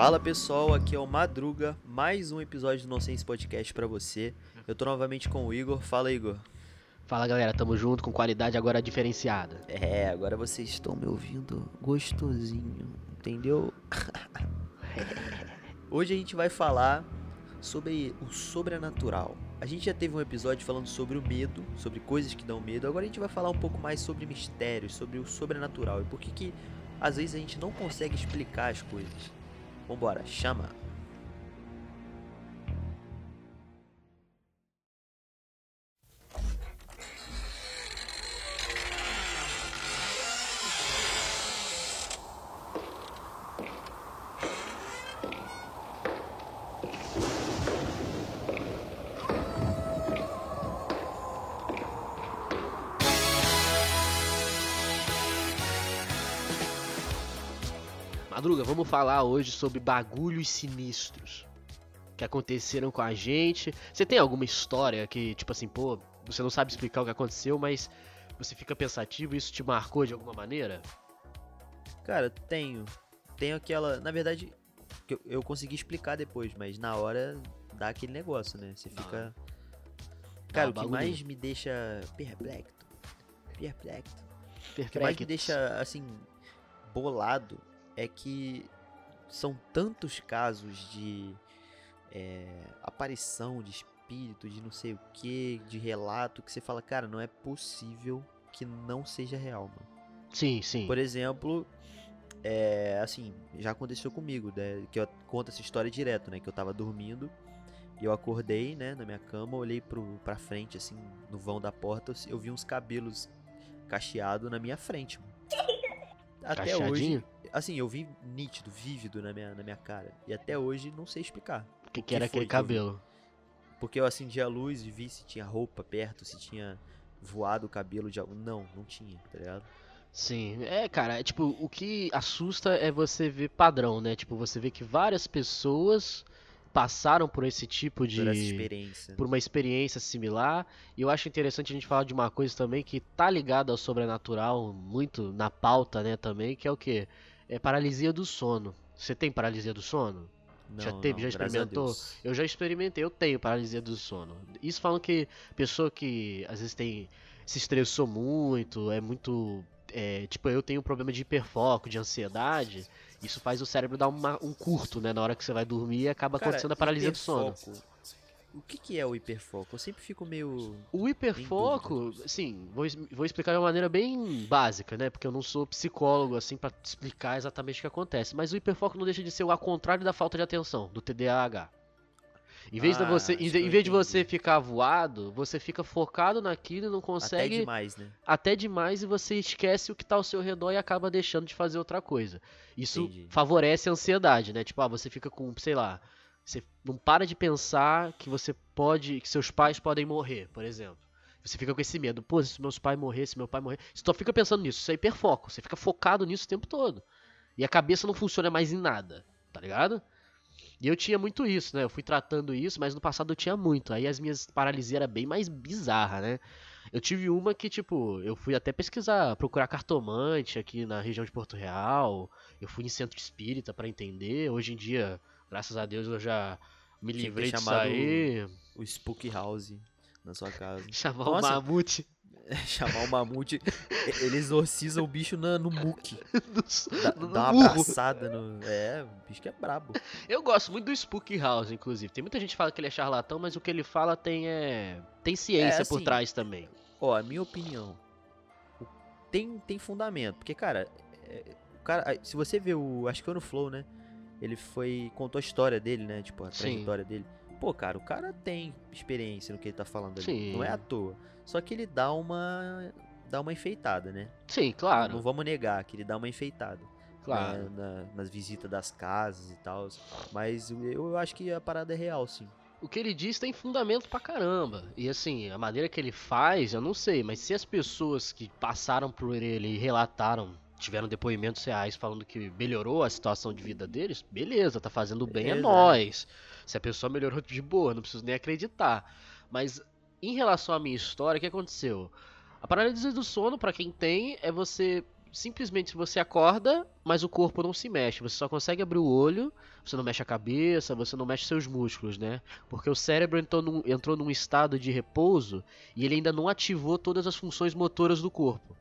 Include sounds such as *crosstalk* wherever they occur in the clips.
Fala pessoal, aqui é o Madruga, mais um episódio do Nonsense Podcast pra você. Eu tô novamente com o Igor. Fala, Igor. Fala galera, tamo junto com qualidade agora diferenciada. É, agora vocês estão me ouvindo gostosinho, entendeu? *laughs* Hoje a gente vai falar sobre o sobrenatural. A gente já teve um episódio falando sobre o medo, sobre coisas que dão medo. Agora a gente vai falar um pouco mais sobre mistérios, sobre o sobrenatural e por que que às vezes a gente não consegue explicar as coisas. Vambora, chama! Madruga, vamos falar hoje sobre bagulhos sinistros que aconteceram com a gente. Você tem alguma história que, tipo assim, pô, você não sabe explicar o que aconteceu, mas você fica pensativo e isso te marcou de alguma maneira? Cara, tenho. Tenho aquela. Na verdade, eu, eu consegui explicar depois, mas na hora dá aquele negócio, né? Você fica. Dá Cara, o que mais me deixa perplexo. Perplexo. O que mais me deixa, assim, bolado é que são tantos casos de é, aparição de espírito, de não sei o que, de relato, que você fala, cara, não é possível que não seja real, mano. Sim, sim. Por exemplo, é, assim, já aconteceu comigo, né, que eu conto essa história direto, né, que eu tava dormindo e eu acordei, né, na minha cama, olhei pro, pra frente, assim, no vão da porta, eu vi uns cabelos cacheados na minha frente, mano. Até hoje? Assim, eu vi nítido, vívido na minha, na minha cara. E até hoje não sei explicar. O que, que que era aquele que eu cabelo? Porque eu acendi a luz e vi se tinha roupa perto, se tinha voado o cabelo de algum. Não, não tinha, tá ligado? Sim, é, cara, é, tipo, o que assusta é você ver padrão, né? Tipo, você vê que várias pessoas passaram por esse tipo de Por essa experiência. por uma experiência similar. E eu acho interessante a gente falar de uma coisa também que tá ligada ao sobrenatural, muito na pauta, né, também, que é o quê? É paralisia do sono. Você tem paralisia do sono? já Não, teve, não, já experimentou? Eu já experimentei, eu tenho paralisia do sono. Isso falam que pessoa que às vezes tem se estressou muito, é muito é, tipo, eu tenho problema de hiperfoco, de ansiedade. Isso faz o cérebro dar uma- um curto, né? Na hora que você vai dormir e acaba Cara, acontecendo a paralisia do sono. O que, que é o hiperfoco? Eu sempre fico meio. O hiperfoco, sim, vou, vou explicar de uma maneira bem básica, né? Porque eu não sou psicólogo, assim, pra explicar exatamente o que acontece. Mas o hiperfoco não deixa de ser o ao contrário da falta de atenção, do TDAH. Em vez, de Ah, você, de- eu em vez de você entendi. ficar voado, você fica focado naquilo e não Até consegue demais, né? até demais e você esquece o que tá ao seu redor e acaba deixando de fazer outra coisa. Isso Entendi. favorece a ansiedade, né? Tipo, ah, você fica com, sei lá, você não para de pensar que você pode, que seus pais podem morrer, por exemplo. Você fica com esse medo, pô, se meus pais morrer, se meu pai morrer, você só fica pensando nisso, isso é hiperfoco, você fica focado nisso o tempo todo. E a cabeça não funciona mais em nada, tá ligado? E eu tinha muito isso, né? Eu fui tratando isso, mas no passado eu tinha muito. Aí as minhas paralisias eram bem mais bizarras, né? Eu tive uma que, tipo, eu fui até pesquisar, procurar cartomante aqui na região de Porto Real. Eu fui em centro espírita pra entender. Hoje em dia, graças a Deus, eu já me Tinha livrei disso aí. O Spook House na sua casa. *laughs* Chamar Nossa. o mamute. *laughs* Chamar o mamute. Ele exorciza o bicho na- no muque. *laughs* Dá, no dá uma abraçada no. É, o bicho que é brabo. Eu gosto muito do Spook House, inclusive. Tem muita gente que fala que ele é charlatão, mas o que ele fala tem é tem ciência É, por assim, trás também. Ó, a minha opinião. o- Tem, tem fundamento. Porque, cara, é, o cara. Se você vê o. Acho que foi no Flow, né? Ele foi. Contou a história dele, né? Tipo, a Sim. trajetória dele. Pô, cara, o cara tem experiência no que ele tá falando ali. Sim. Não é à toa. Só que ele dá uma. dá uma enfeitada, né? Sim, claro. Não vamos negar que ele dá uma enfeitada. Claro. né, na- nas visitas das casas e tal. Mas eu, eu acho que a parada é real, sim. O que ele diz tem fundamento pra caramba. E assim, a maneira que ele faz, eu não sei, mas se as pessoas que passaram por ele e relataram, tiveram depoimentos reais falando que melhorou a situação de vida deles, beleza, tá fazendo bem é Exato. nós. Se a pessoa melhorou de boa, não preciso nem acreditar. Mas em relação à minha história, o que aconteceu? A paralisia do sono, pra quem tem, é você simplesmente você acorda, mas o corpo não se mexe. Você só consegue abrir o olho, você não mexe a cabeça, você não mexe seus músculos, né? Porque o cérebro entrou num, entrou num estado de repouso e ele ainda não ativou todas as funções motoras do corpo.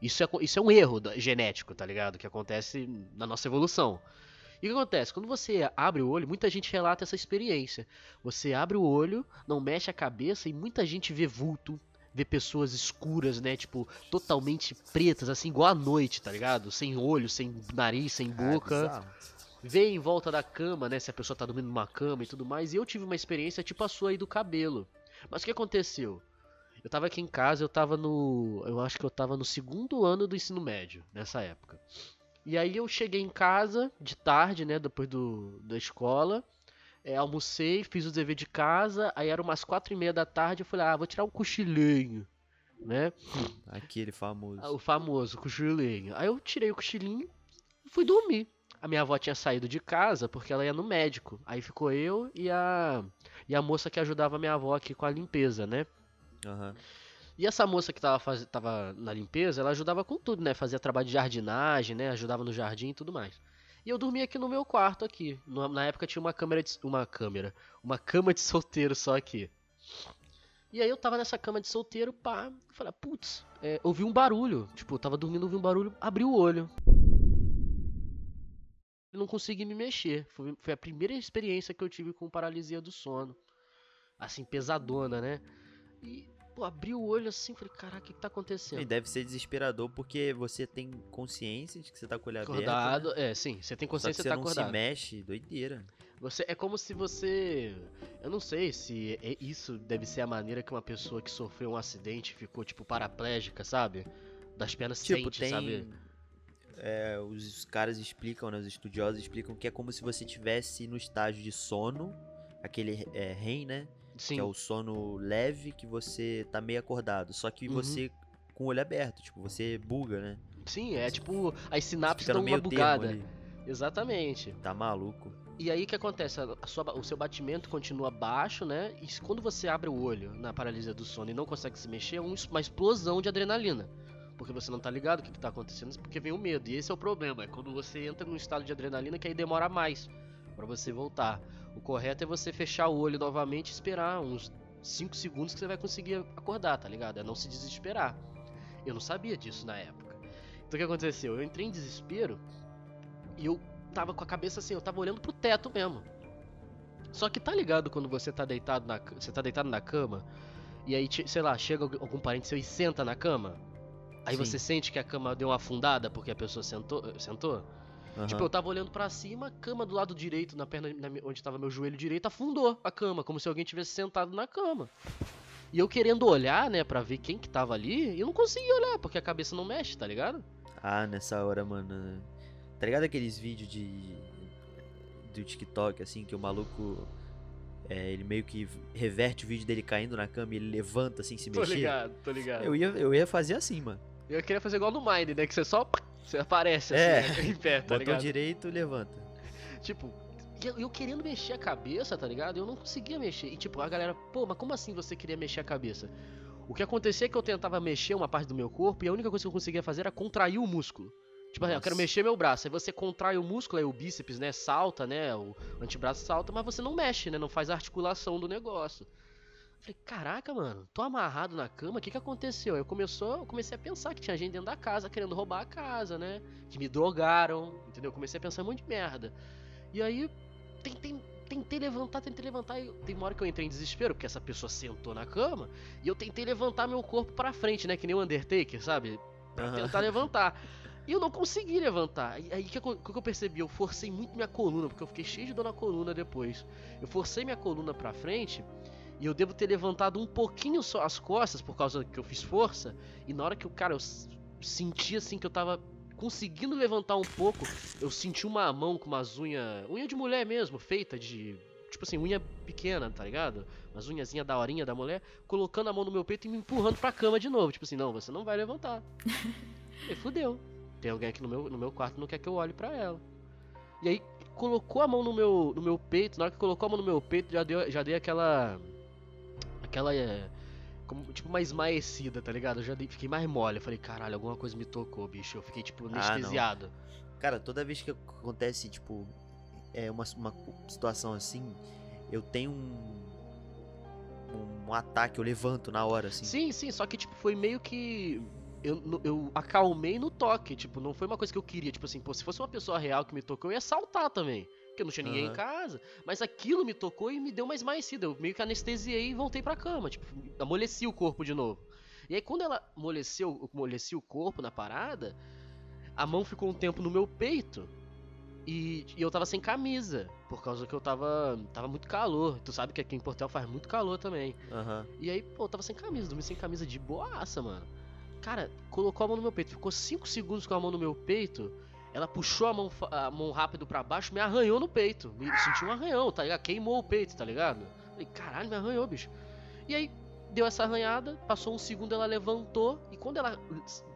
Isso é, isso é um erro genético, tá ligado? Que acontece na nossa evolução. E o que acontece? Quando você abre o olho, muita gente relata essa experiência. Você abre o olho, não mexe a cabeça e muita gente vê vulto, vê pessoas escuras, né? Tipo, totalmente pretas, assim, igual a noite, tá ligado? Sem olho, sem nariz, sem Ah, boca bizarro. vê em volta da cama, né? Se a pessoa tá dormindo numa cama e tudo mais. E eu tive uma experiência tipo a sua aí do cabelo. Mas o que aconteceu? Eu tava aqui em casa, eu tava no. Eu acho que eu tava no segundo ano do ensino médio, nessa época. E aí eu cheguei em casa de tarde, né? Depois do, da escola. é, almocei, fiz o dever de casa. Aí era umas quatro e meia da tarde. Eu falei, ah, vou tirar um cochilinho, né? *laughs* Aquele famoso. O famoso cochilinho. Aí eu tirei o cochilinho e fui dormir. A minha avó tinha saído de casa porque ela ia no médico. Aí ficou eu e a e a moça que ajudava a minha avó aqui com a limpeza, né? Aham. E essa moça que tava, faz... tava na limpeza, ela ajudava com tudo, né? Fazia trabalho de jardinagem, né? Ajudava no jardim e tudo mais. E eu dormia aqui no meu quarto aqui. Na época tinha uma câmera de... uma câmera, uma *laughs* cama de solteiro só aqui. E aí eu tava nessa cama de solteiro, pá, falei, putz, é, ouvi um barulho. Tipo, eu tava dormindo, ouvi um barulho, abri o olho. Não consegui me mexer. Foi, foi a primeira experiência que eu tive com paralisia do sono. Assim, pesadona, né? E, pô, abri o olho assim, falei, caraca, o que, que tá E acontecendo? deve ser desesperador porque você tem consciência de que você tá com o olho Acordado, aberto. né? é, sim, você tem que consciência você que tá não acordado. se mexe, doideira. Você é como se você, eu não sei se é isso deve ser a maneira que uma pessoa que sofreu um acidente ficou tipo paraplégica, sabe? Das pernas Tipo, sente, tem. sabe? é, os caras explicam, né? Os estudiosos explicam que é como se você tivesse no estágio de sono, aquele é, REM, né? Sim. Que é o sono leve que você tá meio acordado. Só que Uhum. você com o olho aberto, tipo, você buga, né? Sim, é tipo as sinapses uma meio bugada. Exatamente. Tá maluco. E aí o que acontece? Sua o seu batimento continua baixo, né? E quando você abre o olho na paralisia do sono e não consegue se mexer, é um uma explosão de adrenalina. Porque você não tá ligado o que, que tá acontecendo, porque vem o medo. E esse é o problema, é quando você entra num estado de adrenalina que aí demora mais pra você voltar. O correto é você fechar o olho novamente e esperar uns 5 segundos que você vai conseguir acordar, tá ligado? É não se desesperar. Eu não sabia disso na época. Então o que aconteceu? Eu entrei em desespero e eu tava com a cabeça assim, eu tava olhando pro teto mesmo. Só que tá ligado quando você tá deitado na, você tá deitado na cama e aí, sei lá, chega algum algum parente seu e senta na cama? Aí Sim. você sente que a cama deu uma afundada porque a pessoa sentou? sentou? Tipo, Aham. eu tava olhando pra cima, a cama do lado direito, na perna na onde tava meu joelho direito, afundou a cama, como se alguém tivesse sentado na cama. E eu querendo olhar, né, pra ver quem que tava ali, e eu não conseguia olhar, porque a cabeça não mexe, tá ligado? Ah, nessa hora, mano. Tá ligado aqueles vídeos de. do TikTok, assim, que o maluco. é, ele meio que reverte o vídeo dele caindo na cama e ele levanta assim, se Tô mexer. ligado, tô ligado. Eu ia, eu ia fazer assim, mano. Eu queria fazer igual no Mind, né? Que você só. Você aparece É. assim, né, em pé, tá Botão ligado? direito, levanta. Tipo, eu, eu querendo mexer a cabeça, tá ligado? Eu não conseguia mexer. E tipo, a galera, pô, mas como assim você queria mexer a cabeça? O que acontecia é que eu tentava mexer uma parte do meu corpo e a única coisa que eu conseguia fazer era contrair o músculo. Tipo, assim, eu quero mexer meu braço. Aí você contrai o músculo, aí o bíceps, né, salta, né? O antebraço salta, mas você não mexe, né? Não faz a articulação do negócio. Falei, caraca, mano, tô amarrado na cama, o que que aconteceu? Eu, começou, eu comecei a pensar que tinha gente dentro da casa querendo roubar a casa, né? Que me drogaram, entendeu? Eu comecei a pensar um monte de merda. E aí, tentei, tentei levantar, tentei levantar, e tem uma hora que eu entrei em desespero, porque essa pessoa sentou na cama, e eu tentei levantar meu corpo pra frente, né? Que nem o Undertaker, sabe? Pra tentar levantar. E eu não consegui levantar. E aí o que, que eu percebi? Eu forcei muito minha coluna, porque eu fiquei cheio de dor na coluna depois. Eu forcei minha coluna pra frente e eu devo ter levantado um pouquinho só as costas por causa que eu fiz força. E na hora que o cara eu senti assim que eu tava conseguindo levantar um pouco, eu senti uma mão com umas unhas. Unha de mulher mesmo, feita de. Tipo assim, unha pequena, tá ligado? Umas unhazinhas da horinha da mulher, colocando a mão no meu peito e me empurrando pra cama de novo. Tipo assim, não, você não vai levantar. *laughs* e fudeu. Tem alguém aqui no meu, no meu quarto que não quer que eu olhe pra ela. E aí, colocou a mão no meu, no meu peito. Na hora que colocou a mão no meu peito, já, deu, já dei aquela. Aquela. É, como, tipo, uma esmaecida, tá ligado? Eu já fiquei mais mole. Eu falei, caralho, alguma coisa me tocou, bicho. Eu fiquei, tipo, anestesiado. Ah, Cara, toda vez que acontece, tipo, é uma, uma situação assim, eu tenho um. Um ataque, eu levanto na hora, assim. Sim, sim, só que, tipo, foi meio que eu, eu acalmei no toque, tipo, não foi uma coisa que eu queria, tipo assim, pô, se fosse uma pessoa real que me tocou, eu ia saltar também, porque não tinha ninguém uhum. em casa, mas aquilo me tocou e me deu uma esmaecida, eu meio que anestesiei e voltei pra cama, tipo, amoleci o corpo de novo. E aí quando ela amoleceu, amoleci o corpo na parada, a mão ficou um tempo no meu peito, e, e, eu tava sem camisa, por causa que eu tava. Tava muito calor. Tu sabe que aqui em Portel faz muito calor também. Uhum. E aí, pô, eu tava sem camisa, dormi sem camisa de boaça, mano. Cara, colocou a mão no meu peito, ficou 5 segundos com a mão no meu peito. Ela puxou a mão, a mão rápido para baixo, me arranhou no peito. Me senti um arranhão, tá ligado? Queimou o peito, tá ligado? Falei, caralho, me arranhou, bicho. E aí, deu essa arranhada, passou um segundo, ela levantou. E quando ela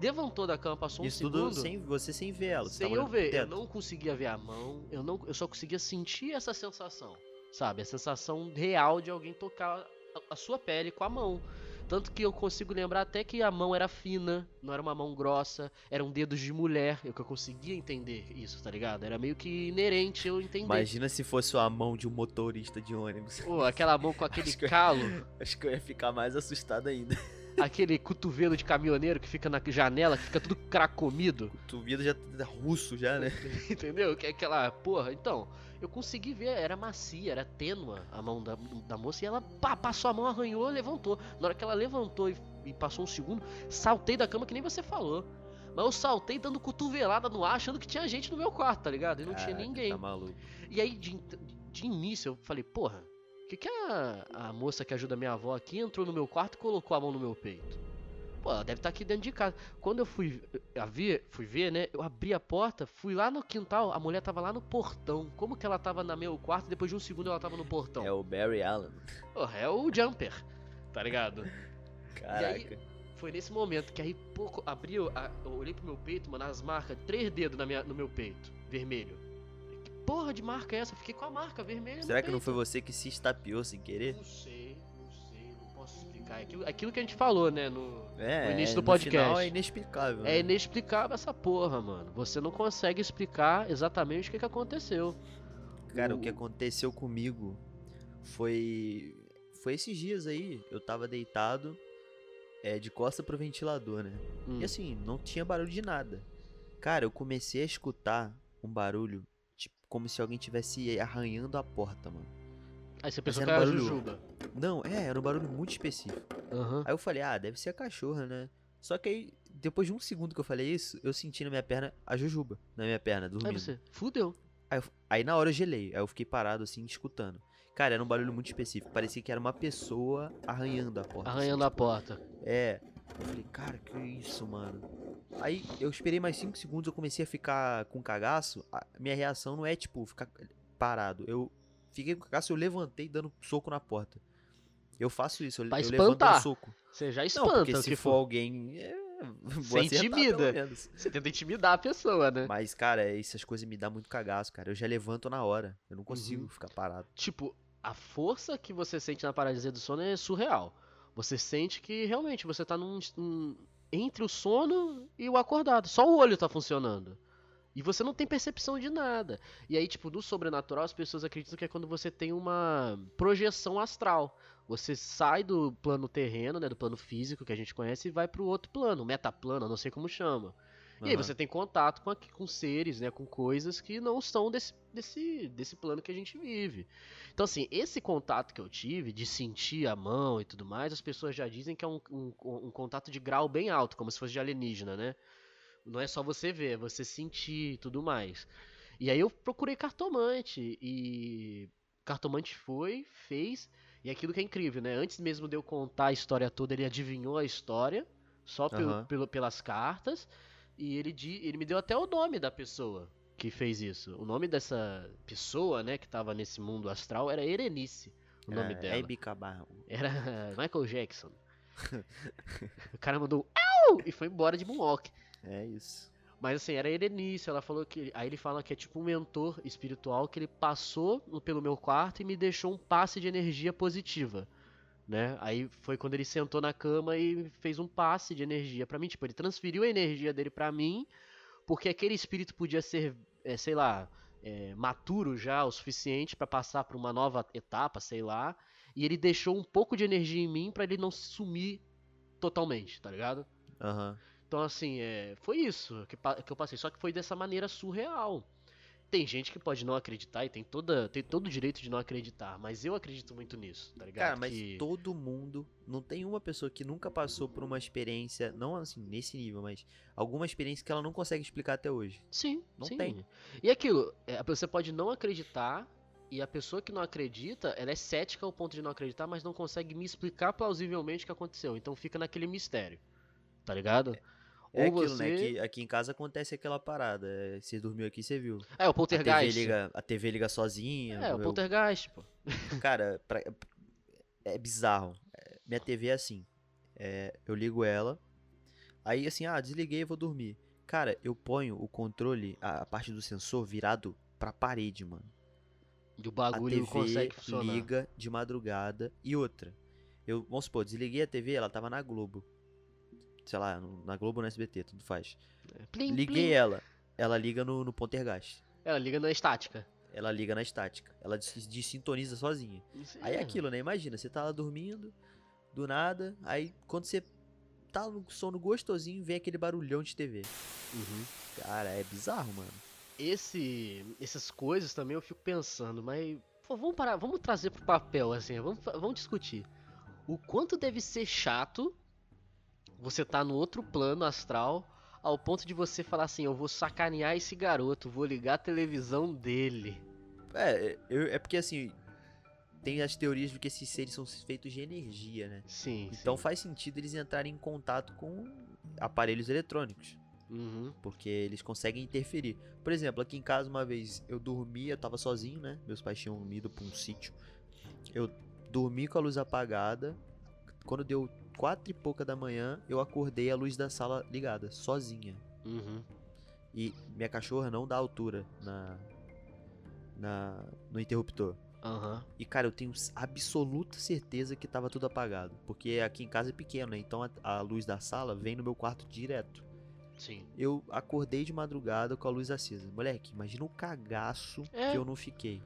levantou da cama, passou Isso um segundo. Tudo sem você sem ver ela. Sem eu ver. Eu não conseguia ver a mão, eu, não, eu só conseguia sentir essa sensação. Sabe? A sensação real de alguém tocar a, a sua pele com a mão. Tanto que eu consigo lembrar até que a mão era fina, não era uma mão grossa, eram dedos de mulher, eu que eu conseguia entender isso, tá ligado? Era meio que inerente eu entender. Imagina se fosse a mão de um motorista de ônibus. Pô, aquela mão com *laughs* aquele acho calo. Eu, *laughs* acho que eu ia ficar mais assustado ainda. Aquele cotovelo de caminhoneiro que fica na janela, que fica tudo cracomido. Cotovelo já tá russo já, né? *laughs* Entendeu? Que é aquela porra. Então, eu consegui ver, era macia, era tênua a mão da, da moça e ela pá, passou a mão, arranhou, levantou. Na hora que ela levantou e, e, passou um segundo, saltei da cama que nem você falou. Mas eu saltei dando cotovelada no ar, achando que tinha gente no meu quarto, tá ligado? E não Caraca, tinha ninguém. Tá maluco. E aí, de, de início, eu falei, porra, que, que a, a moça que ajuda minha avó aqui entrou no meu quarto e colocou a mão no meu peito? Pô, ela deve estar tá aqui dentro de casa. Quando eu fui a ver, fui ver, né? Eu abri a porta, fui lá no quintal, a mulher tava lá no portão. Como que ela tava no meu quarto depois de um segundo ela tava no portão? É o Barry Allen. Porra, é o Jumper, tá ligado? Caraca. Aí, foi nesse momento que aí pouco abriu, eu olhei pro meu peito, mano, as marcas, três dedos na minha, no meu peito, vermelho. Que porra de marca é essa? Eu fiquei com a marca vermelha. Será que não foi você que se estapeou sem querer? Não sei, não sei, não posso explicar. Aquilo, aquilo que a gente falou, né, no, é, no início é, do podcast. Final é inexplicável. É né? inexplicável essa porra, mano. Você não consegue explicar exatamente o que, que aconteceu. Cara, o... o que aconteceu comigo foi. Foi esses dias aí. Eu tava deitado é, de costa pro ventilador, né? Hum. E assim, não tinha barulho de nada. Cara, eu comecei a escutar um barulho, como se alguém tivesse arranhando a porta, mano. Aí você pensou que era, barulho... Jujuba. Não, é, era um barulho muito específico. Uhum. Aí eu falei, ah, deve ser a cachorra, né? Só que aí, depois de um segundo que eu falei isso, eu senti na minha perna a Jujuba, na minha perna, dormindo. Aí você, fudeu. Aí, eu, aí na hora eu gelei, aí eu fiquei parado assim, escutando. Cara, era um barulho muito específico, parecia que era uma pessoa arranhando a porta. Arranhando assim, tipo, a porta. É. Eu falei, cara, que isso, mano. Aí eu esperei mais 5 segundos, eu comecei a ficar com cagaço. A minha reação não é, tipo, ficar parado. Eu Fiquei com cagaço, eu levantei dando soco na porta. Eu faço isso, eu, pra eu espantar. soco. Você já espanta. Não, porque se for, for alguém... É, você intimida. Você tenta intimidar a pessoa, né? Mas, cara, essas coisas me dão muito cagaço, cara. Eu já levanto na hora. Eu não consigo uhum. ficar parado. Tipo, a força que você sente na paralisia do sono é surreal. Você sente que realmente você tá num, num, entre o sono e o acordado. Só o olho tá funcionando. E você não tem percepção de nada. E aí, tipo, no sobrenatural, as pessoas acreditam que é quando você tem uma projeção astral. Você sai do plano terreno, né, do plano físico que a gente conhece e vai pro outro plano, metaplano, não sei como chama. Uhum. E aí você tem contato com, com seres, né, com coisas que não são desse, desse, desse plano que a gente vive. Então, assim, esse contato que eu tive, de sentir a mão e tudo mais, as pessoas já dizem que é um, um, um contato de grau bem alto, como se fosse de alienígena, né? Não é só você ver, é você sentir e tudo mais. E aí eu procurei cartomante e cartomante foi, fez, e aquilo que é incrível, né? Antes mesmo de eu contar a história toda, ele adivinhou a história, só pelo, uhum. pelo, pelas cartas. E ele, ele me deu até o nome da pessoa que fez isso. O nome dessa pessoa, né, que tava nesse mundo astral era Erenice. O nome é, dela. Hebe Camargo. Era *laughs* Michael Jackson. *laughs* o cara mandou Au! e foi embora de Moonwalk. É isso. Mas assim, era Erenice, ela falou que. Aí ele fala que é tipo um mentor espiritual que ele passou pelo meu quarto e me deixou um passe de energia positiva. Né? Aí foi quando ele sentou na cama e fez um passe de energia pra mim. Tipo, ele transferiu a energia dele pra mim, porque aquele espírito podia ser, é, sei lá, é, maturo já o suficiente pra passar pra uma nova etapa, sei lá. E ele deixou um pouco de energia em mim pra ele não sumir totalmente, tá ligado? Aham. Então, assim, é, foi isso que, que eu passei. Só que foi dessa maneira surreal. Tem gente que pode não acreditar e tem, toda, tem todo o direito de não acreditar, mas eu acredito muito nisso, tá ligado? Cara, mas Que- todo mundo. Não tem uma pessoa que nunca passou por uma experiência, não assim, nesse nível, mas alguma experiência que ela não consegue explicar até hoje. Sim, não sim. tem. E aquilo, é, você pode não acreditar, e a pessoa que não acredita, ela é cética ao ponto de não acreditar, mas não consegue me explicar plausivelmente o que aconteceu. Então fica naquele mistério, tá ligado? É Ou aquilo, né? você- Que aqui em casa acontece aquela parada. é, Você dormiu aqui, você viu. É, o A TV poltergeist. liga, a TV liga sozinha. É, o eu- poltergeist, pô. Cara, pra- é bizarro. É, Minha TV é assim. é, eu ligo ela. Aí assim, ah, desliguei e vou dormir. Cara, eu ponho o controle, a, a parte do sensor virado pra parede, mano. E o A bagulho TV consegue funcionar. liga de madrugada. E outra. Eu, vamos supor, desliguei a TV, ela tava na Globo. Sei lá, na Globo ou no SBT, tudo faz. Plim, Liguei plim. ela. Ela liga no, no Poltergeist. Ela liga na estática. Ela liga na estática. Ela des- dessintoniza sozinha. Aí é aquilo, né? Imagina, você tá lá dormindo, do nada, aí quando você tá no sono gostosinho, vem aquele barulhão de TV. Uhum. Cara, é bizarro, mano. Esse, essas coisas também eu fico pensando, mas pô, vamos parar, vamos trazer pro papel assim, vamos, vamos discutir. O quanto deve ser chato você tá no outro plano astral ao ponto de você falar assim, eu vou sacanear esse garoto, vou ligar a televisão dele. É, eu- é porque assim, tem as teorias de que esses seres são feitos de energia, né? Sim. Então sim. faz sentido eles entrarem em contato com aparelhos eletrônicos, Uhum. porque eles conseguem interferir. Por exemplo, aqui em casa uma vez eu dormi, eu tava sozinho, né? Meus pais tinham ido pra um sítio. Eu dormi com a luz apagada. Quando deu quatro e pouca da manhã, eu acordei a luz da sala ligada, sozinha. Uhum. E minha cachorra não dá altura na, na no interruptor. Aham. E cara, eu tenho absoluta certeza que tava tudo apagado, porque aqui em casa é pequeno, né? Então a, a luz da sala vem no meu quarto direto. Sim. Eu acordei de madrugada com a luz acesa. Moleque, imagina o cagaço É. que eu não fiquei.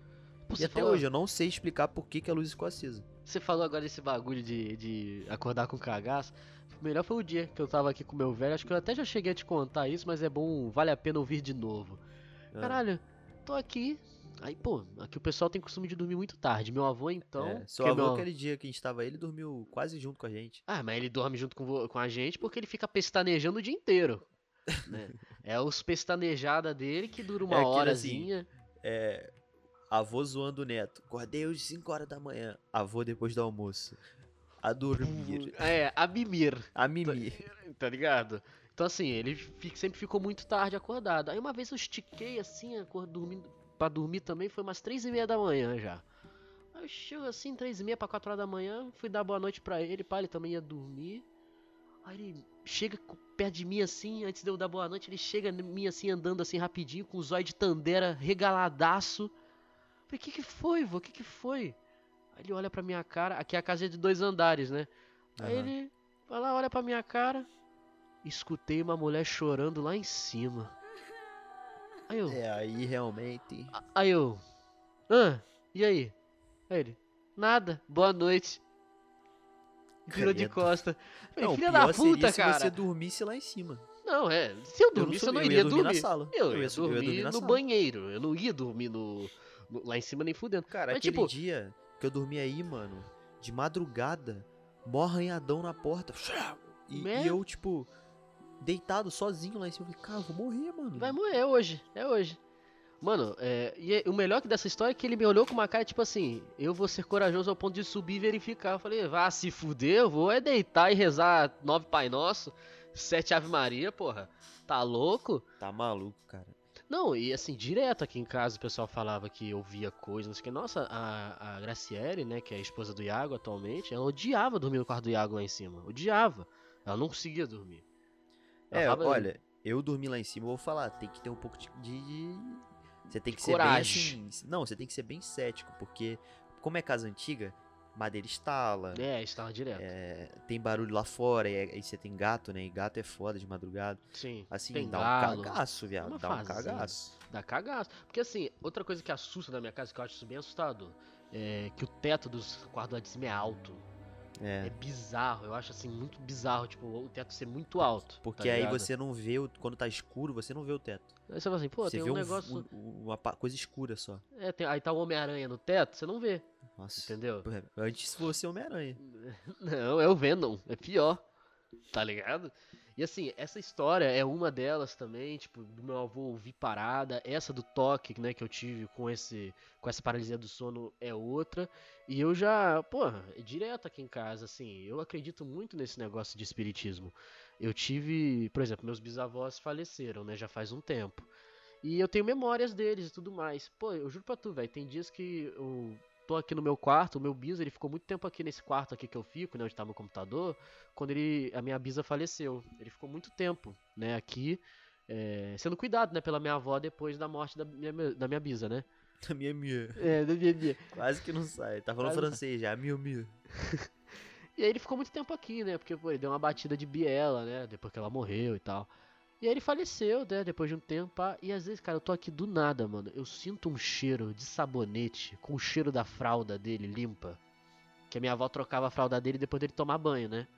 Pô, e você até falou- hoje eu não sei explicar por que, que a luz ficou acesa. Você falou agora desse bagulho de, de acordar com cagaço. O melhor foi o dia que eu tava aqui com meu velho. Acho que eu até já cheguei a te contar isso, mas é bom, vale a pena ouvir de novo. Ah, Caralho, tô aqui. Aí, pô, aqui o pessoal tem costume de dormir muito tarde. Meu avô, então. é, seu que avô, meu- aquele dia que a gente tava aí, ele dormiu quase junto com a gente. Ah, mas ele dorme junto com, com a gente porque ele fica pestanejando o dia inteiro. *laughs* né? É os pestanejada dele que dura uma É assim, horazinha. É. Avô zoando o neto. Acordei hoje 5 horas da manhã. Avô depois do almoço. A dormir. É, a mimir. A mimir. Tá ligado? Então assim, ele sempre ficou muito tarde acordado. Aí uma vez eu estiquei assim, dormindo, pra dormir também, foi umas três e meia da manhã já. Aí eu chego assim, três e meia pra quatro horas da manhã, fui dar boa noite pra ele, pá, ele também ia dormir. Aí ele chega perto de mim assim, antes de eu dar boa noite, ele chega em mim assim, andando assim rapidinho, com o zóio de tandera regaladaço. Falei, que que foi, vô? Que que foi? Aí ele olha pra minha cara, aqui a casa é de dois andares, né? Aí Aham. ele vai lá, olha pra minha cara. Escutei uma mulher chorando lá em cima. Aí eu. É, aí realmente. Aí eu. Ah, e aí? Aí ele. Nada, boa noite. Virou de costa. Falei, Não, filha o da puta, se cara. você dormisse lá em cima. Não, é. Se eu Eu não dormisse, eu não eu ia iria dormir dormir. na sala. Eu, Eu ia su- eu ia dormir, dormir no sala. banheiro. Eu não ia dormir no- lá em cima nem fudendo. Cara, Mas, aquele tipo- dia que eu dormi aí, mano, de madrugada, mó arranhadão na porta. *laughs* E, Né? e eu, tipo, deitado sozinho lá em cima. Eu falei, cara, eu vou morrer, mano. Vai morrer, é hoje, é hoje. Mano, é, e o melhor que dessa história é que ele me olhou com uma cara tipo assim: eu vou ser corajoso ao ponto de subir e verificar. Eu falei, vá se fuder, eu vou é deitar e rezar nove Pai Nosso. Sete Ave Maria, porra. Tá louco? Tá maluco, cara. Não, e assim, direto aqui em casa o pessoal falava que ouvia coisas, não sei o que. Nossa, a, a Graciele, né, que é a esposa do Iago atualmente, ela odiava dormir no quarto do Iago lá em cima. Odiava. Ela não conseguia dormir. Ela É, falava- olha, eu dormi lá em cima, eu vou falar, tem que ter um pouco de. Você tem De que ser coragem. bem assim. Não, você tem que ser bem cético, porque, como é casa antiga, madeira estala. É, estava direto. é, tem barulho lá fora, e aí você tem gato, né? E gato é foda de madrugada. Sim. Assim, Tem dá galo. um cagaço, viado. Dá um fazenda. cagaço. Dá cagaço. Porque assim, outra coisa que assusta na minha casa, que eu acho isso bem assustador, é que o teto dos quartos lá de cima é alto. É É. bizarro, eu acho assim, muito bizarro, tipo, o teto ser muito alto. Porque tá aí você não vê, o- quando tá escuro, você não vê o teto. Aí você fala assim, pô, você tem vê um um- negócio. um- uma coisa escura só. É, tem- aí tá o Homem-Aranha no teto, você não vê, Nossa. entendeu? Antes fosse Homem-Aranha. *laughs* Não, é o Venom, é pior. Tá ligado? E assim, essa história é uma delas também, tipo, do meu avô ouvir parada, essa do toque, né, que eu tive com esse com essa paralisia do sono é outra. E eu já, porra, é direto aqui em casa, assim, eu acredito muito nesse negócio de espiritismo. Eu tive, por exemplo, meus bisavós faleceram, né, já faz um tempo. E eu tenho memórias deles e tudo mais. Pô, eu juro pra tu, velho, tem dias que eu tô aqui no meu quarto, o meu bisa, ele ficou muito tempo aqui nesse quarto aqui que eu fico, né, onde tá meu computador, quando ele, a minha bisa faleceu. Ele ficou muito tempo, né, aqui, é, sendo cuidado, né, pela minha avó depois da morte da minha, da minha bisa, né. *laughs* A minha minha. É, da minha, minha. Quase que não sai. Tá falando Quase francês já. Miu, miu. *laughs* E aí ele ficou muito tempo aqui, né, porque, pô, ele deu uma batida de biela, né, depois que ela morreu e tal. E aí ele faleceu, né, depois de um tempo, pá, e às vezes, cara, eu tô aqui do nada, mano, eu sinto um cheiro de sabonete com o cheiro da fralda dele limpa. Que a minha avó trocava a fralda dele depois dele tomar banho, né?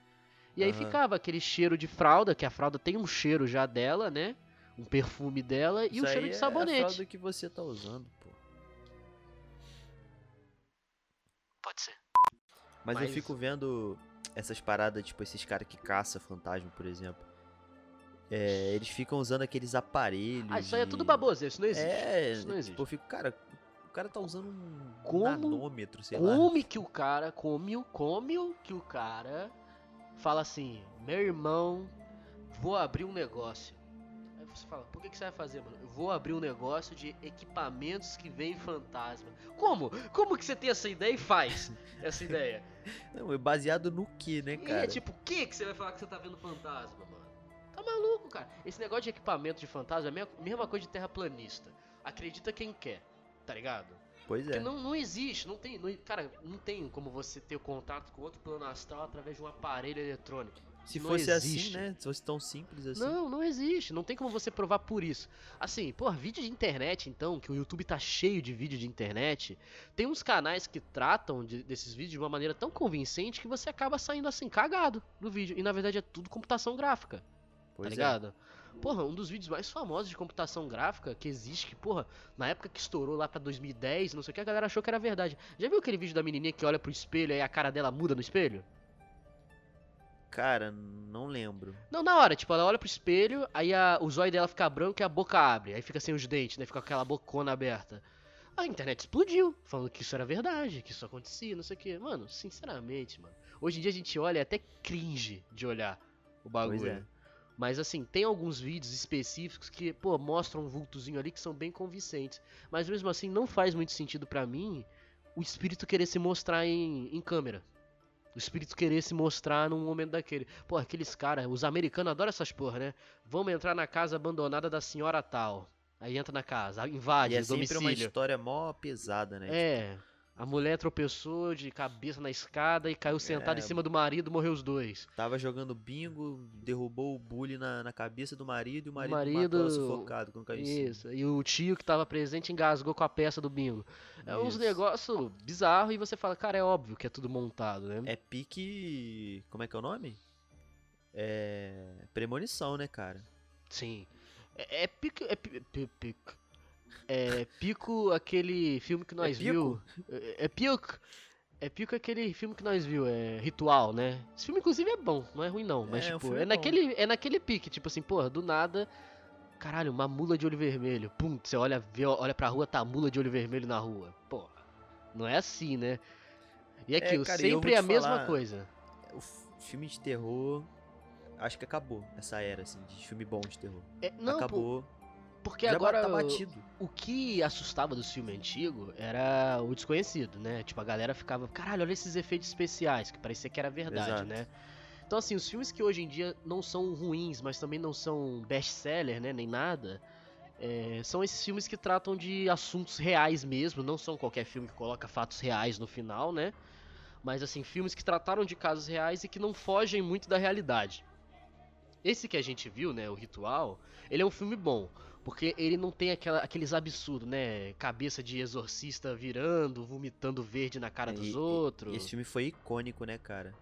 E aí Aham. ficava aquele cheiro de fralda, que a fralda tem um cheiro já dela, né? Um perfume dela e Isso um cheiro aí de É a sabonete. fralda que você tá usando, pô. Pode ser. Mas, Mas- eu fico vendo essas paradas, tipo, esses caras que caçam fantasma, por exemplo. É, eles ficam usando aqueles aparelhos. Ah, isso aí é tudo baboso, isso não existe. É, Isso não existe. tipo, eu fico, cara, o cara tá usando um Como- nanômetro, sei lá. Come que o cara, come, o- come o que o cara fala assim, meu irmão, vou abrir um negócio. Você fala, por que, que você vai fazer, mano? Eu vou abrir um negócio de equipamentos que vem fantasma. Como? Como que você tem essa ideia e faz essa ideia? *laughs* Não, é baseado no que, né, E cara? é tipo, o que que você vai falar que você tá vendo fantasma, mano? Tá maluco, cara. Esse negócio de equipamento de fantasma é a mesma- coisa de terraplanista. Acredita quem quer, tá ligado? Pois Porque é. não, não existe, não tem. não- cara, não tem como você ter contato com outro plano astral através de um aparelho eletrônico. Se não fosse existe. assim, né? Se fosse tão simples assim. Não, não existe. Não tem como você provar por isso. Assim, pô, vídeo de internet, então, que o YouTube tá cheio de vídeo de internet. Tem uns canais que tratam de- desses vídeos de uma maneira tão convincente que você acaba saindo assim, cagado do vídeo. E na verdade é tudo computação gráfica. Pois tá é. ligado? Porra, um dos vídeos mais famosos de computação gráfica que existe, que, porra, na época que estourou lá pra 2010, não sei o que, a galera achou que era verdade. Já viu aquele vídeo da menininha que olha pro espelho e a cara dela muda no espelho? Cara, não lembro. Não, na hora, tipo, ela olha pro espelho, aí a, o zóio dela fica branco e a boca abre, aí fica sem os dentes, né? Fica com aquela bocona aberta. A internet explodiu, falando que isso era verdade, que isso acontecia, não sei o que. Mano, sinceramente, mano. Hoje em dia a gente olha é até cringe de olhar o bagulho. Pois é. Mas assim, tem alguns vídeos específicos que, pô, mostram um vultozinho ali que são bem convincentes. Mas mesmo assim, não faz muito sentido pra mim o espírito querer se mostrar em, em câmera. O espírito querer se mostrar num momento daquele. Pô, aqueles caras, os americanos adoram essas porra, né? Vamos entrar na casa abandonada da senhora tal. Aí entra na casa, invade E é o sempre uma domicílio. história mó pesada, né? É. A mulher tropeçou de cabeça na escada e caiu sentada É. em cima do marido, morreu os dois. Tava jogando bingo, derrubou o bully na, na cabeça do marido e o marido, marido- matou sufocado quando caiu em cima. Isso. E o tio que tava presente engasgou com a peça do bingo. É uns Isso. negócios bizarros e você fala, cara, é óbvio que é tudo montado, né? É pique. Como é que é o nome? É. Premonição, né, cara? Sim. É, é pico. É, pi- pi- pico. É pico aquele filme que nós pico? viu. É, é pico. É pico aquele filme que nós viu, é Ritual, né? Esse filme inclusive é bom, não é ruim não, mas É, tipo, é é bom. naquele é naquele pique, tipo assim, porra, do nada, caralho, uma mula de olho vermelho. Pum, você olha, vê, olha pra rua, tá mula de olho vermelho na rua. Porra. Não é assim, né? E aquilo, cara, e eu sempre vou a te mesma falar, coisa. O filme de terror. acho que acabou essa era, assim, de filme bom de terror. É, não, acabou. Porque Já agora tá batido. o que assustava do filme antigo era o desconhecido, né? Tipo, a galera ficava, caralho, olha esses efeitos especiais, que parecia que era verdade, Exato. né? Então, assim, os filmes que hoje em dia não são ruins, mas também não são best-seller, né? Nem nada. é, são esses filmes que tratam de assuntos reais mesmo, não são qualquer filme que coloca fatos reais no final, né? Mas, assim, filmes que trataram de casos reais e que não fogem muito da realidade. Esse que a gente viu, né, o Ritual, ele é um filme bom. Porque ele não tem aquela- aqueles absurdos, né? Cabeça de exorcista virando, vomitando verde na cara É, dos e- outros. Esse filme foi icônico, né, cara?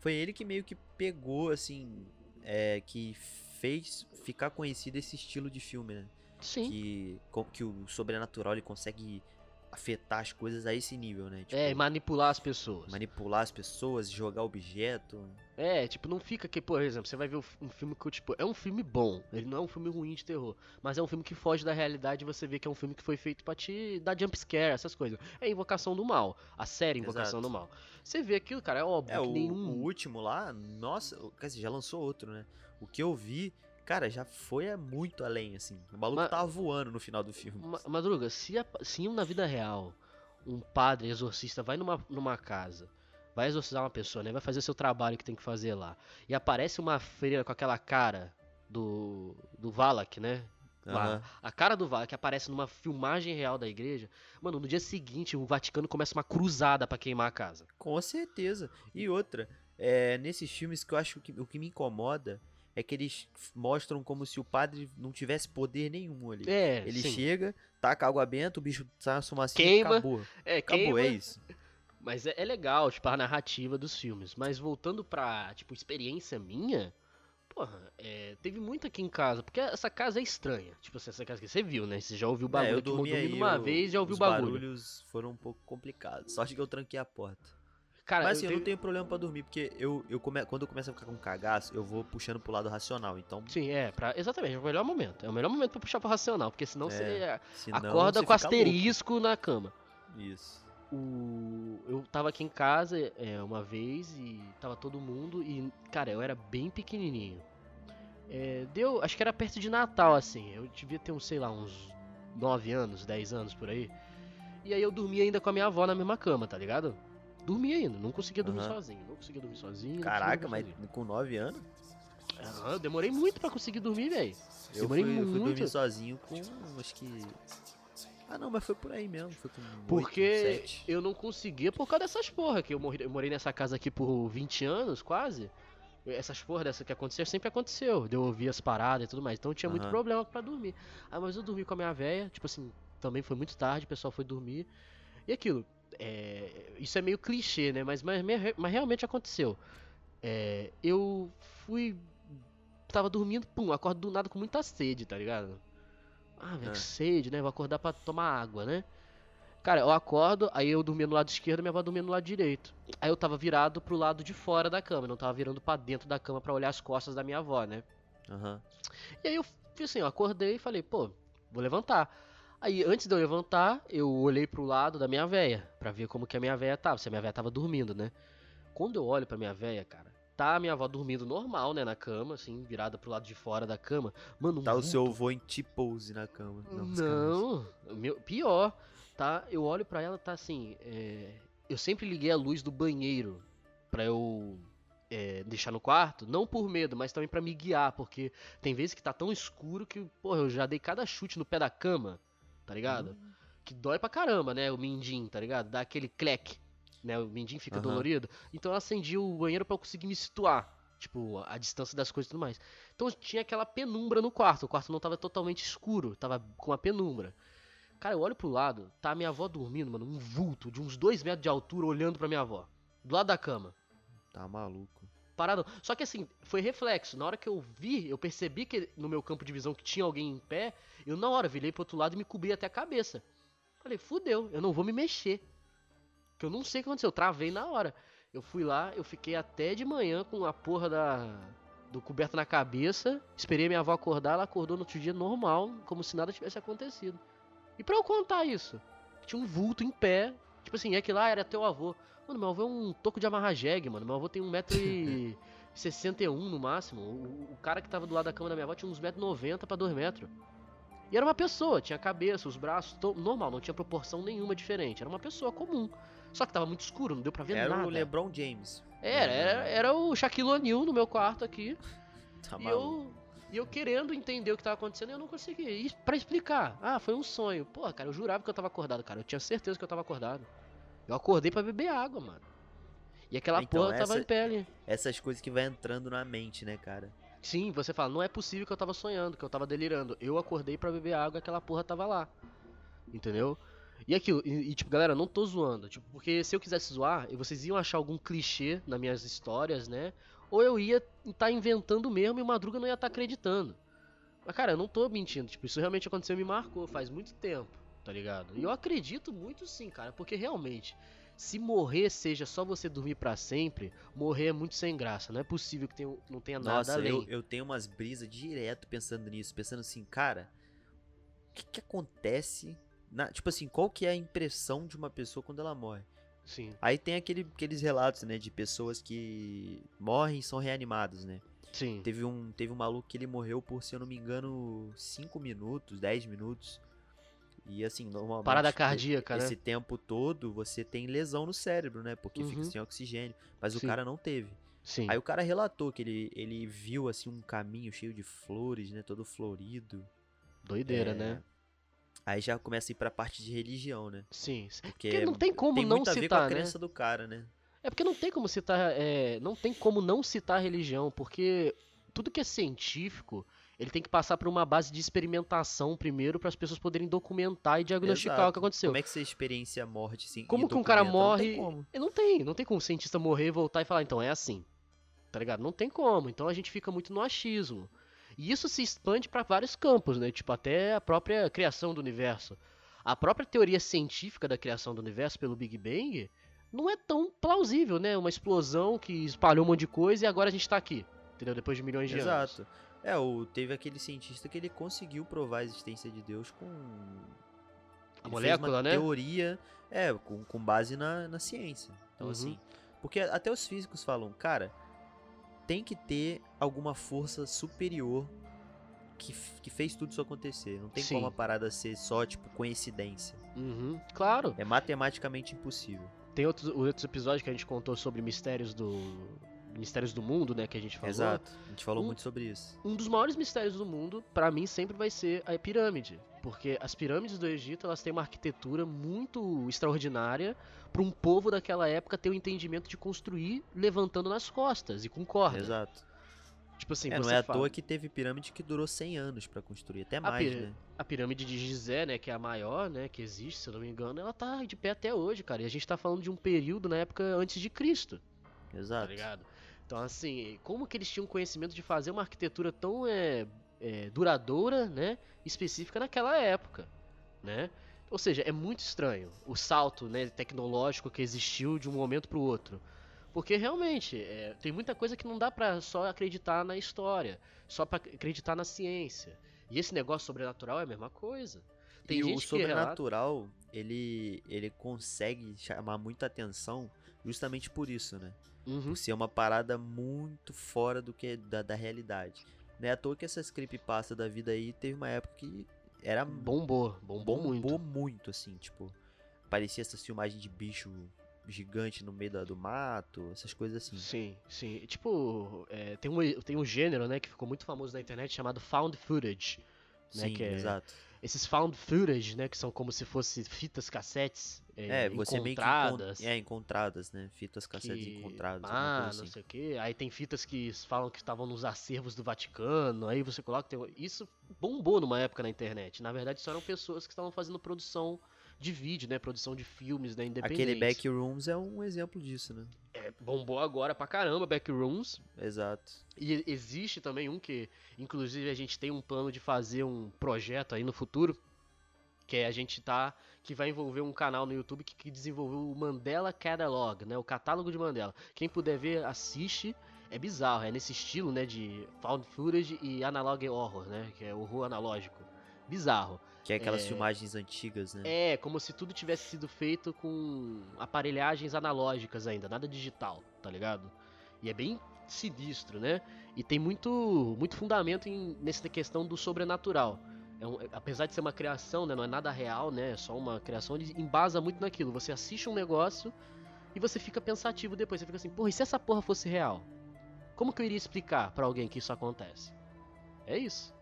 Foi ele que meio que pegou, assim, é, que fez ficar conhecido esse estilo de filme, né? Sim. Que, que o sobrenatural ele consegue afetar as coisas a esse nível, né? Tipo, É, manipular as pessoas. manipular as pessoas, jogar objeto. É, tipo, não fica que, por exemplo, você vai ver um filme que, tipo, é um filme bom, ele não é um filme ruim de terror, mas é um filme que foge da realidade e você vê que é um filme que foi feito pra te dar jump scare, essas coisas. É Invocação do Mal, a série Invocação Exato. do Mal. Você vê aquilo, cara, é óbvio É, que o, nenhum... o último lá, nossa, quer dizer, já lançou outro, né? O que eu vi, cara, já foi muito além, assim. O maluco Mas- tava voando no final do filme. Ma- Madruga, se, a- se na vida real um padre exorcista vai numa, numa casa, vai exorcizar uma pessoa, né? Vai fazer seu trabalho que tem que fazer lá. E aparece uma freira com aquela cara do. do Valak, né? Lá. Aham. A cara do Valak aparece numa filmagem real da igreja. Mano, no dia seguinte o Vaticano começa uma cruzada pra queimar a casa. Com certeza. E outra, é, nesses filmes que eu acho que o que me incomoda é que eles mostram como se o padre não tivesse poder nenhum ali. É, Ele sim. chega, taca água benta, o bicho sai uma fumacinha Queima, e acabou. É, Acabou, queima. é isso. Mas é, é legal, tipo, a narrativa dos filmes. Mas voltando pra, tipo, experiência minha, porra, é, teve muito aqui em casa. Porque essa casa é estranha. Tipo, assim, essa casa que você viu, né? Você já ouviu o É, bagulho. eu dormi aí, uma o- vez já ouviu o os bagulho. barulhos foram um pouco complicados. Só acho que eu tranquei a porta. Cara, Mas assim, eu eu não tenho- tenho problema pra dormir, porque eu, eu come... quando eu começo a ficar com cagaço, eu vou puxando pro lado racional. Então, Sim, é, pra... exatamente, é o melhor momento. É o melhor momento pra puxar pro racional, porque senão É, você senão acorda você com asterisco na cama. louco. Isso. O... Eu tava aqui em casa é, uma vez e tava todo mundo e, cara, eu era bem pequenininho. É, deu, acho que era perto de Natal, assim. Eu devia ter uns, sei lá, uns 9 anos, 10 anos por aí. E aí eu dormia ainda com a minha avó na mesma cama, tá ligado? Dormia ainda, não conseguia dormir Aham. sozinho. Não conseguia dormir sozinho. Caraca, dormir mas sozinho. com 9 anos, Aham, eu demorei muito pra conseguir dormir, velho. eu Demorei fui, eu fui muito. dormir sozinho com, acho que... Ah não, mas foi por aí mesmo, foi com Porque 8, 7. eu não conseguia por causa dessas porra, que eu, morri- eu morei nessa casa aqui por 20 anos, quase. Essas porra dessa que aconteceu, sempre aconteceu. De eu ouvir as paradas e tudo mais. Então eu tinha muito Aham. problema pra dormir. Ah, mas eu dormi com a minha véia, tipo assim, também foi muito tarde, o pessoal foi dormir. E aquilo, é, isso é meio clichê, né? Mas, mas, mas realmente aconteceu. É, eu fui. Tava dormindo, pum, acordo do nada com muita sede, tá ligado? Ah, velho, que sede, né? Vou acordar pra tomar água, né? Cara, eu acordo, aí eu dormia no lado esquerdo, minha avó dormia no lado direito. Aí eu tava virado pro lado de fora da cama, não tava virando pra dentro da cama pra olhar as costas da minha avó, né? Aham. E aí eu fiz assim, eu acordei e falei, pô, vou levantar. Aí antes de eu levantar, eu olhei pro lado da minha véia, pra ver como que a minha véia tava, se a minha véia tava dormindo, né? Quando eu olho pra minha véia, cara, tá a minha avó dormindo normal, né, na cama, assim, virada pro lado de fora da cama. Mano, Tá o vulto seu avô em T-pose na cama. sacanagem. não, meu, pior, tá? Eu olho pra ela, tá assim. é, eu sempre liguei a luz do banheiro pra eu é, deixar no quarto, não por medo, mas também pra me guiar, porque tem vezes que tá tão escuro que, porra, eu já dei cada chute no pé da cama, tá ligado? Hum. Que dói pra caramba, né? O mindinho, tá ligado? Dá aquele cleque, né? O mindinho fica Aham. dolorido. Então eu acendi o banheiro pra eu conseguir me situar. Tipo, a distância das coisas e tudo mais. Então tinha aquela penumbra no quarto. O quarto não tava totalmente escuro, tava com uma penumbra. Cara, eu olho pro lado, tá a minha avó dormindo, mano, um vulto de uns dois metros de altura olhando pra minha avó. Do lado da cama. Tá maluco. Parado. Só que assim, foi reflexo. Na hora que eu vi, eu percebi que no meu campo de visão que tinha alguém em pé, eu na hora virei pro outro lado e me cobri até a cabeça. Falei, fudeu, eu não vou me mexer. Que eu não sei o que aconteceu, eu travei na hora. Eu fui lá, eu fiquei até de manhã com a porra da do coberto na cabeça, esperei minha avó acordar, ela acordou no outro dia normal, como se nada tivesse acontecido. E pra eu contar isso, tinha um vulto em pé, tipo assim, é que lá era teu avô. Mano, meu avô é um toco de amarra jegue, mano. Meu avô tem um metro e... *laughs* 61 no máximo. O, o cara que tava do lado da cama da minha avó tinha uns 1,90m pra 2 metros. E era uma pessoa, tinha cabeça, os braços, normal, não tinha proporção nenhuma diferente. Era uma pessoa comum. Só que tava muito escuro, não deu pra ver Era nada. o LeBron James. Era, era, era o Shaquille O'Neal no meu quarto aqui. *laughs* Tá E maluco. eu, e eu querendo entender o que tava acontecendo e eu não conseguia. E pra explicar, ah, foi um sonho. Pô, cara, eu jurava que eu tava acordado, cara. Eu tinha certeza que eu tava acordado. Eu acordei pra beber água, mano. E aquela Então, porra tava essa- em pé ali. Essas coisas que vai entrando na mente, né, cara? Sim, você fala, não é possível que eu tava sonhando, que eu tava delirando. Eu acordei pra beber água e aquela porra tava lá. Entendeu? E aquilo, e, e, tipo, galera, não tô zoando. Tipo, porque se eu quisesse zoar, vocês iam achar algum clichê nas minhas histórias, né? Ou eu ia estar inventando mesmo e o Madruga não ia estar acreditando. Mas, cara, eu não tô mentindo. Tipo, isso realmente aconteceu e me marcou faz muito tempo, tá ligado? E eu acredito muito sim, cara, porque realmente. Se morrer seja só você dormir pra sempre, morrer é muito sem graça. Não é possível que tenha- não tenha nada Nossa, além. eu, eu tenho umas brisas direto pensando nisso, pensando assim, cara, o que que acontece? na- tipo assim, qual que é a impressão de uma pessoa quando ela morre? Sim, Aí tem aquele, aqueles relatos, né, de pessoas que morrem e são reanimadas, né? sim. Teve um, teve um maluco que ele morreu por, se eu não me engano, 5 minutos, 10 minutos. E assim, normalmente. Parada cardíaca, né? Esse tempo todo você tem lesão no cérebro, né? Porque fica Uhum. sem oxigênio. Mas Sim. o cara não teve. Sim. Aí o cara relatou que ele, ele viu assim um caminho cheio de flores, né? Todo florido. Doideira, É, né? Aí já começa a ir pra parte de religião, né? Sim. Porque, Porque não tem como tem não muito a ver com citar, a né? crença do cara, né? É porque não tem como citar, é, não tem como não citar a religião, porque tudo que é científico, ele tem que passar por uma base de experimentação primeiro para as pessoas poderem documentar e diagnosticar Exato. o que aconteceu. Como é que você experiencia a morte assim? Como que um cara documenta? Não morre? tem não tem, não tem como o cientista morrer e voltar e falar, então é assim. Tá ligado? Não tem como. Então a gente fica muito no achismo. E isso se expande para vários campos, né? Tipo, até a própria criação do universo. A própria teoria científica da criação do universo pelo Big Bang não é tão plausível, né? Uma explosão que espalhou um monte de coisa e agora a gente tá aqui. Entendeu? Depois de milhões de anos. Exato. É, o, teve aquele cientista que ele conseguiu provar a existência de Deus com. A ele molécula, fez uma né? Teoria, é, com, com base na, na ciência. Então, Uhum. assim. Porque até os físicos falam, cara, tem que ter alguma força superior que, que fez tudo isso acontecer. Não tem Sim. como a parada ser só, tipo, coincidência. Uhum, claro. É matematicamente impossível. Tem outros, outros episódios que a gente contou sobre mistérios do. Mistérios do mundo, né? Que a gente falou. Exato. A gente falou Um- muito sobre isso. um dos maiores mistérios do mundo, pra mim, sempre vai ser a pirâmide. Porque as pirâmides do Egito, elas têm uma arquitetura muito extraordinária para um povo daquela época ter o entendimento de construir levantando nas costas e com corda. Exato. Tipo assim, É, não é à fala- toa que teve pirâmide que durou 100 anos pra construir, até A mais, pira- né? A pirâmide de Gizé, né, que é a maior, né, que existe, se eu não me engano, ela tá de pé até hoje, cara. E a gente tá falando de um período na época antes de Cristo. tá Exato. ligado? Então, assim, como que eles tinham conhecimento de fazer uma arquitetura tão é, é, duradoura, né? Específica naquela época, né? Ou seja, é muito estranho o salto né, tecnológico que existiu de um momento pro outro. Porque realmente, é, tem muita coisa que não dá pra só acreditar na história, só pra acreditar na ciência. E esse negócio sobrenatural é a mesma coisa. Tem e o que relata... sobrenatural, ele, ele consegue chamar muita atenção justamente por isso, né? Uhum, Por ser uma parada muito fora do que da, da realidade. Não é à toa que essas creepypasta da vida aí teve uma época que era bombou, bombou, muito. bombou muito, assim, tipo, parecia essas filmagens de bicho gigante no meio da- do mato, essas coisas assim. Sim, sim. Tipo, é, tem, um, tem um gênero, né, que ficou muito famoso na internet chamado found footage. né, Sim, que é- exato. Esses found footage, né, que são como se fosse fitas cassetes é, É, você meio que encontradas. encon- é encontradas, né? Fitas cassetes que- encontradas, Ah, alguma não assim. sei o que. Aí tem fitas que falam que estavam nos acervos do Vaticano. Aí você coloca. tem- Isso bombou numa época na internet. Na verdade, só eram pessoas que estavam fazendo produção de vídeo, né? Produção de filmes, né? Independentes. Aquele Backrooms é um exemplo disso, né? É, bombou agora pra caramba, Backrooms. Exato. E existe também um que, inclusive, a gente tem um plano de fazer um projeto aí no futuro, que é a gente tá, que vai envolver um canal no YouTube que, que desenvolveu o Mandela Catalog, né, o catálogo de Mandela. Quem puder ver, assiste. É bizarro, é nesse estilo, né, de found footage e analog horror, né, que é horror analógico. Bizarro. Que é aquelas É. filmagens antigas, né? É, como se tudo tivesse sido feito com aparelhagens analógicas ainda, nada digital, tá ligado? E é bem sinistro, né? E tem muito, muito fundamento em, nessa questão do sobrenatural. É um, apesar de ser uma criação, né, não é nada real, né? É só uma criação, ele embasa muito naquilo. Você assiste um negócio e você fica pensativo depois. Você fica assim, porra, e se essa porra fosse real? Como que eu iria explicar para alguém que isso acontece? É isso.